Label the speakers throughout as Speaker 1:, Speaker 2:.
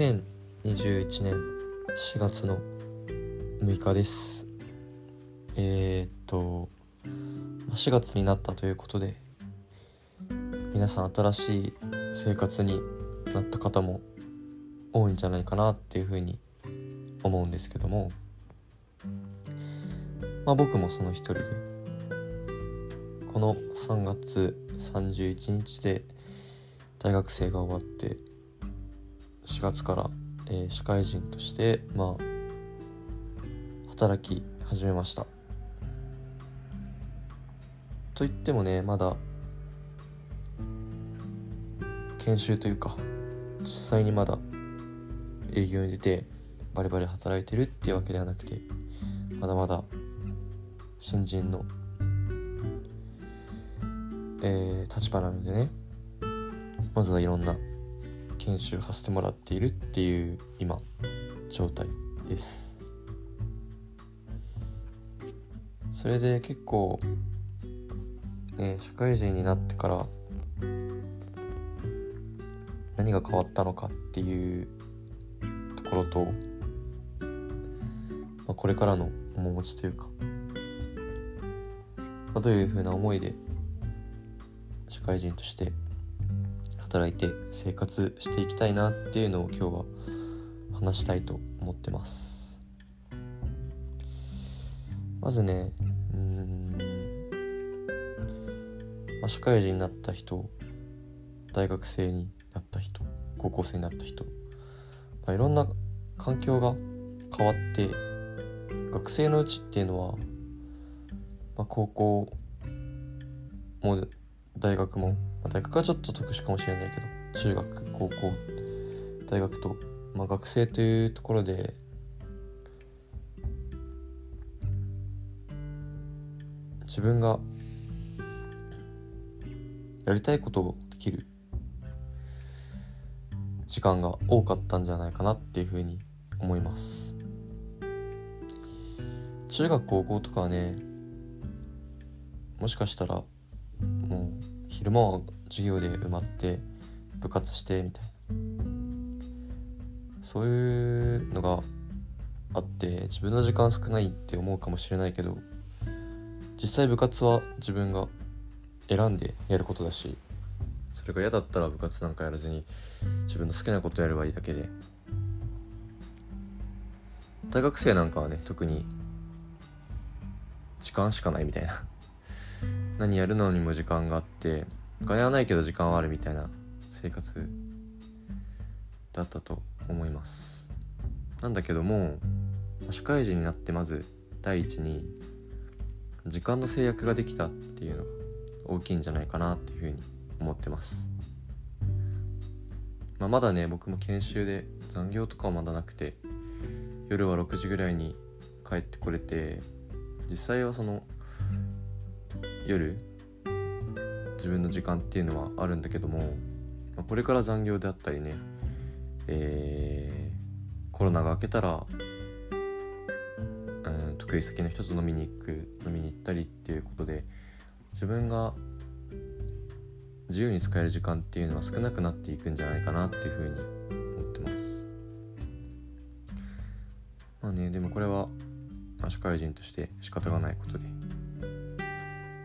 Speaker 1: 2021年4月の6日です。えー、っと4月になったということで皆さん新しい生活になった方も多いんじゃないかなっていうふうに思うんですけどもまあ僕もその一人でこの3月31日で大学生が終わって4月から、えー、社会人としてまあ働き始めました。といってもねまだ研修というか実際にまだ営業に出てバリバリ働いてるっていうわけではなくてまだまだ新人の、えー、立場なのでねまずはいろんな研修をさせてもらっているっていう今状態です。それで結構ね社会人になってから何が変わったのかっていうところと、まあ、これからの面持ちというか、まあ、どういうふうな思いで社会人として働いて生活していきたいなっていうのを今日は話したいと思ってます。まずねうん、まあ、社会人になった人大学生になった人高校生になった人、まあ、いろんな環境が変わって学生のうちっていうのは、まあ、高校も大学も大学はちょっと特殊かもしれないけど中学高校大学と、まあ、学生というところで自分がやりたいことをできる時間が多かったんじゃないかなっていうふうに思います。中学高校とかはねもしかしたら昼間は授業で埋まって部活してみたいな。そういうのがあって自分の時間少ないって思うかもしれないけど実際部活は自分が選んでやることだしそれが嫌だったら部活なんかやらずに自分の好きなことやればいいだけで。大学生なんかはね特に時間しかないみたいな。何やるのにも時間があってお金はないけど時間はあるみたいな生活だったと思います。なんだけども社会人になってまず第一に時間の制約ができたっていうのが大きいんじゃないかなっていうふうに思ってます、まあ、まだね僕も研修で残業とかはまだなくて夜は6時ぐらいに帰ってこれて実際はその夜自分の時間っていうのはあるんだけども、ま、これから残業であったりね、えー、コロナが明けたら、うん、得意先の人と飲みに行く飲みに行ったりっていうことで自分が自由に使える時間っていうのは少なくなっていくんじゃないかなっていうふうに思ってます。まあねでもこれは、まあ、社会人として仕方がないことで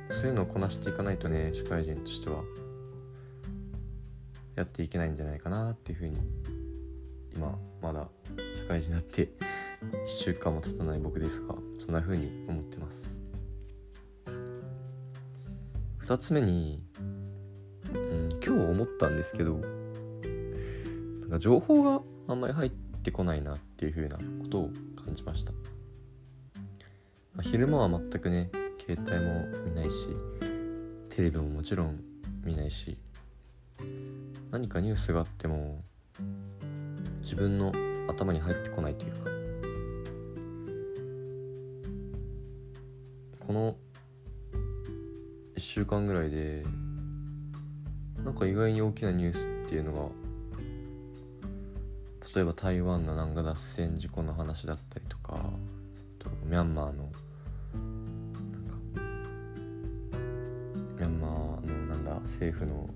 Speaker 1: そういうのをこなしていかないとね社会人としてはやっていけないんじゃないかなっていうふうに今まだ社会人になって1週間も経たない僕ですがそんなふうに思ってます。2つ目に、うん、今日思ったんですけどなんか情報があんまり入ってこないなっていうふうなことを感じました、まあ、昼間は全くね携帯も見ないしテレビももちろん見ないし何かニュースがあっても自分の頭に入ってこないというか。この1週間ぐらいでなんか意外に大きなニュースっていうのが例えば台湾の南河脱線事故の話だったりとかミャンマーの政府の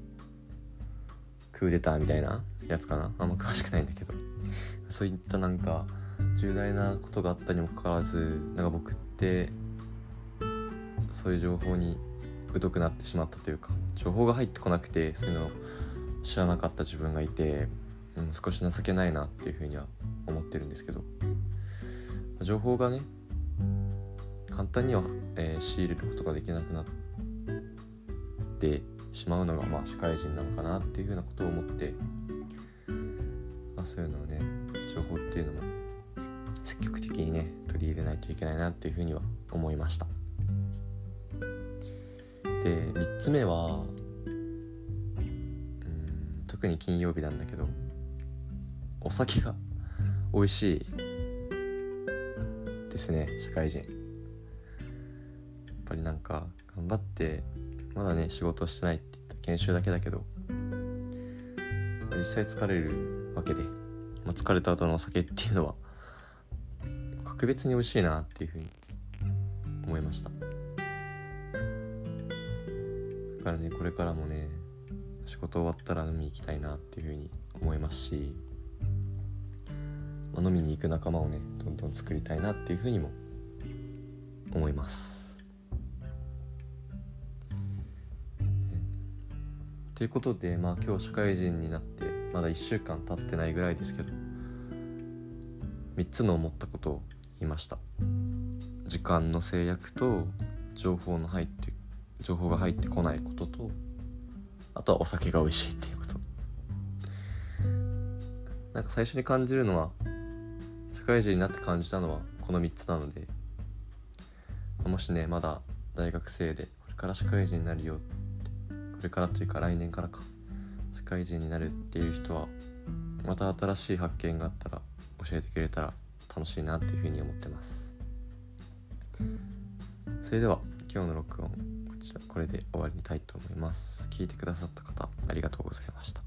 Speaker 1: クーデターみたいなやつかな？あんま詳しくないんだけど。そういったなんか重大なことがあったにもかかわらずなんか僕ってそういう情報に疎くなってしまったというか情報が入ってこなくてそういうのを知らなかった自分がいて、うん、少し情けないなっていうふうには思ってるんですけど。情報がね簡単には、えー、仕入れることができなくなってしまうのがまあ社会人なのかなっていうふうなことを思って、まあ、そういうのをね情報っていうのも積極的にね取り入れないといけないなっていうふうには思いました。で3つ目はうん特に金曜日なんだけどお酒が 美味しいですね社会人。やっぱりなんか頑張ってまだね仕事してないって言った研修だけだけど実際疲れるわけで、まあ、疲れた後のお酒っていうのは格別に美味しいなっていうふうに思いました。だからねこれからもね仕事終わったら飲みに行きたいなっていうふうに思いますし、まあ、飲みに行く仲間をねどんどん作りたいなっていうふうにも思います。ということでまあ今日社会人になってまだ1週間経ってないぐらいですけど3つの思ったことを言いました。時間の制約と情報の入って情報が入ってこないこととあとはお酒が美味しいっていうこと。なんか最初に感じるのは社会人になって感じたのはこの3つなのでもしねまだ大学生でこれから社会人になるよこれからというか来年からか。社会人になるっていう人はまた新しい発見があったら教えてくれたら楽しいなっていうふうに思ってます。それでは今日の録音こちらこれで終わりにたいと思います。聞いてくださった方ありがとうございました。